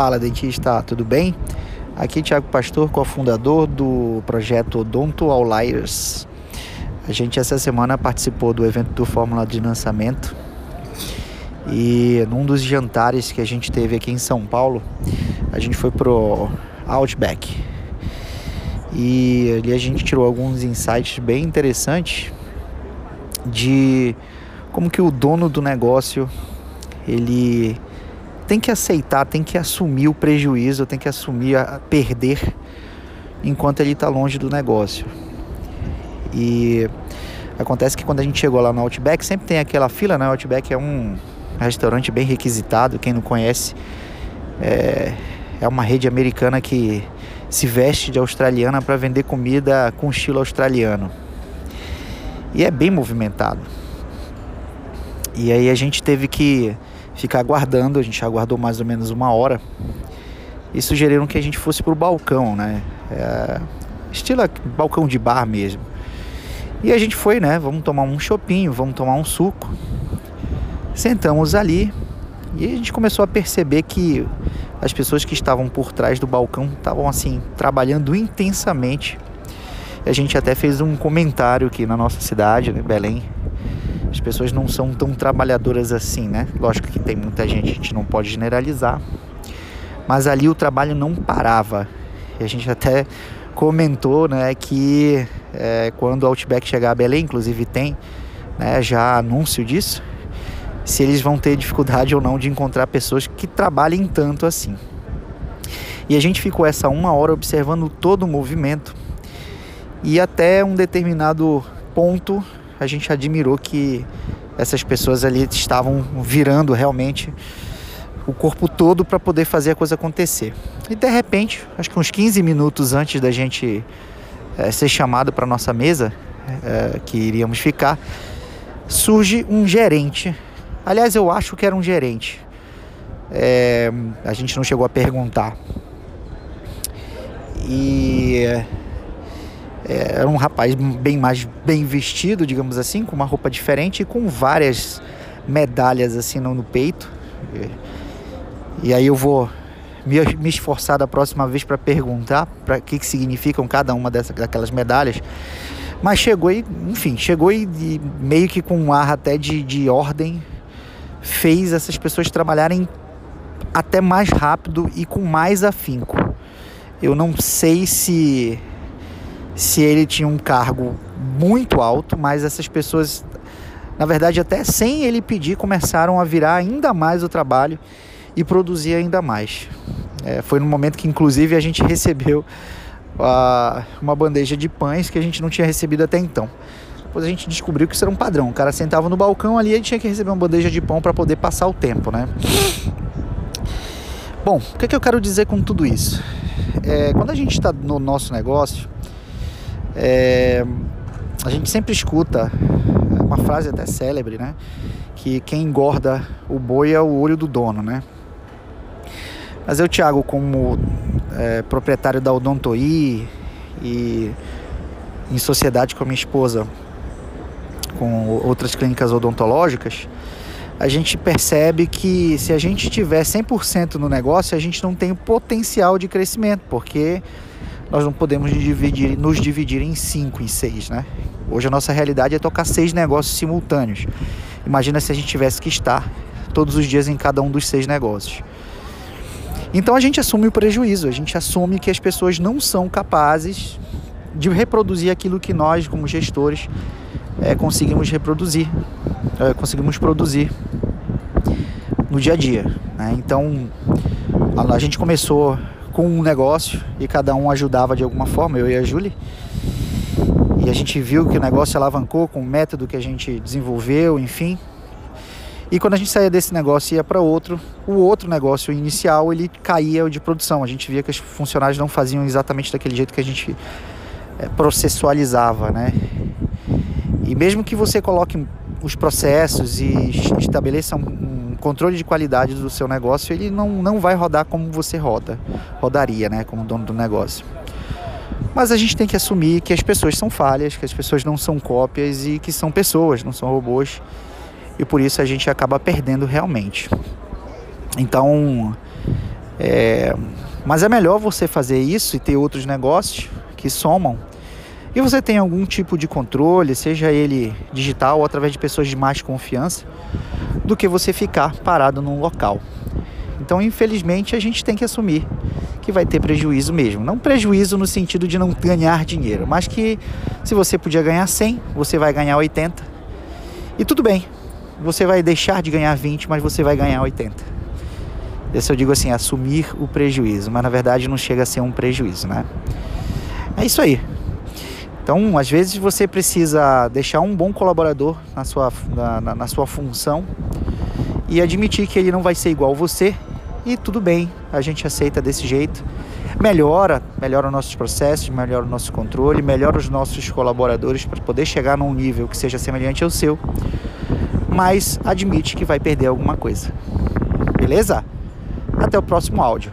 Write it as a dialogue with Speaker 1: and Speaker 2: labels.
Speaker 1: Fala, dentista, tudo bem? Aqui é Tiago Pastor, cofundador do projeto Odonto Outliers. A gente essa semana participou do evento do Fórmula de lançamento e num dos jantares que a gente teve aqui em São Paulo, a gente foi pro Outback. E ali a gente tirou alguns insights bem interessantes de como que o dono do negócio ele tem que aceitar, tem que assumir o prejuízo, tem que assumir a perder enquanto ele está longe do negócio. E acontece que quando a gente chegou lá no Outback, sempre tem aquela fila, né? O Outback é um restaurante bem requisitado, quem não conhece, é, é uma rede americana que se veste de australiana para vender comida com estilo australiano. E é bem movimentado. E aí a gente teve que ficar aguardando, a gente aguardou mais ou menos uma hora. E sugeriram que a gente fosse pro balcão, né? É, estilo balcão de bar mesmo. E a gente foi, né? Vamos tomar um chopinho, vamos tomar um suco. Sentamos ali e a gente começou a perceber que as pessoas que estavam por trás do balcão estavam assim trabalhando intensamente. A gente até fez um comentário aqui na nossa cidade, né, Belém, as pessoas não são tão trabalhadoras assim, né? Lógico que tem muita gente, a gente não pode generalizar. Mas ali o trabalho não parava. E a gente até comentou, né, que é, quando o Outback chegar a Belém, inclusive tem, né, já anúncio disso, se eles vão ter dificuldade ou não de encontrar pessoas que trabalhem tanto assim. E a gente ficou essa uma hora observando todo o movimento e até um determinado ponto a gente admirou que essas pessoas ali estavam virando realmente o corpo todo para poder fazer a coisa acontecer. E de repente, acho que uns 15 minutos antes da gente é, ser chamado para nossa mesa, é, que iríamos ficar, surge um gerente. Aliás, eu acho que era um gerente. É, a gente não chegou a perguntar. E era um rapaz bem mais bem vestido, digamos assim, com uma roupa diferente e com várias medalhas assim no, no peito. E, e, aí eu vou me, me esforçar da próxima vez para perguntar para que, que significam cada uma dessas daquelas medalhas. Mas chegou e, enfim, chegou e, e meio que com um ar até de, de ordem fez essas pessoas trabalharem até mais rápido e com mais afinco. Eu não sei se se ele tinha um cargo muito alto, mas essas pessoas, na verdade, até sem ele pedir, começaram a virar ainda mais o trabalho e produzir ainda mais. É, foi no momento que, inclusive, a gente recebeu uh, uma bandeja de pães que a gente não tinha recebido até então. Depois a gente descobriu que isso era um padrão. O cara sentava no balcão ali e tinha que receber uma bandeja de pão para poder passar o tempo, né? Bom, o que, é que eu quero dizer com tudo isso? É, quando a gente está no nosso negócio, é, a gente sempre escuta uma frase até célebre, né? Que quem engorda o boi é o olho do dono, né? Mas eu, Thiago, como é, proprietário da Odontoi e em sociedade com a minha esposa, com outras clínicas odontológicas, a gente percebe que se a gente tiver 100% no negócio, a gente não tem o potencial de crescimento, porque nós não podemos dividir, nos dividir em cinco, em seis, né? Hoje a nossa realidade é tocar seis negócios simultâneos. Imagina se a gente tivesse que estar todos os dias em cada um dos seis negócios. Então a gente assume o prejuízo, a gente assume que as pessoas não são capazes de reproduzir aquilo que nós, como gestores, é, conseguimos reproduzir, é, conseguimos produzir no dia a dia. Né? Então a, gente começou com um negócio e cada um ajudava de alguma forma, eu e a Julie. E a gente viu que o negócio alavancou com o método que a gente desenvolveu, enfim. E quando a gente saía desse negócio e ia para outro, o outro negócio inicial ele caía de produção. A gente via que os funcionários não faziam exatamente daquele jeito que a gente é, processualizava, né? E mesmo que você coloque os processos e estabeleça um, controle de qualidade do seu negócio, ele não, não vai rodar como você roda, rodaria, né, como dono do negócio. Mas a gente tem que assumir que as pessoas são falhas, que as pessoas não são cópias e que são pessoas, não são robôs. E por isso a gente acaba perdendo realmente. Então, É, mas é melhor você fazer isso e ter outros negócios que somam e você tem algum tipo de controle, seja ele digital ou através de pessoas de mais confiança, do que você ficar parado num local. Então, infelizmente, a gente tem que assumir que vai ter prejuízo mesmo. Não prejuízo no sentido de não ganhar dinheiro, mas que se você podia ganhar 100, você vai ganhar 80. E tudo bem, você vai deixar de ganhar 20, mas você vai ganhar 80. Esse eu digo assim, assumir o prejuízo, mas na verdade não chega a ser um prejuízo, né? É isso aí. Então, às vezes você precisa deixar um bom colaborador na sua, na, na sua função e admitir que ele não vai ser igual você e tudo bem, a gente aceita desse jeito. Melhora, melhora os nossos processos, melhora o nosso controle, melhora os nossos colaboradores para poder chegar num nível que seja semelhante ao seu, mas admite que vai perder alguma coisa. Beleza? Até o próximo áudio.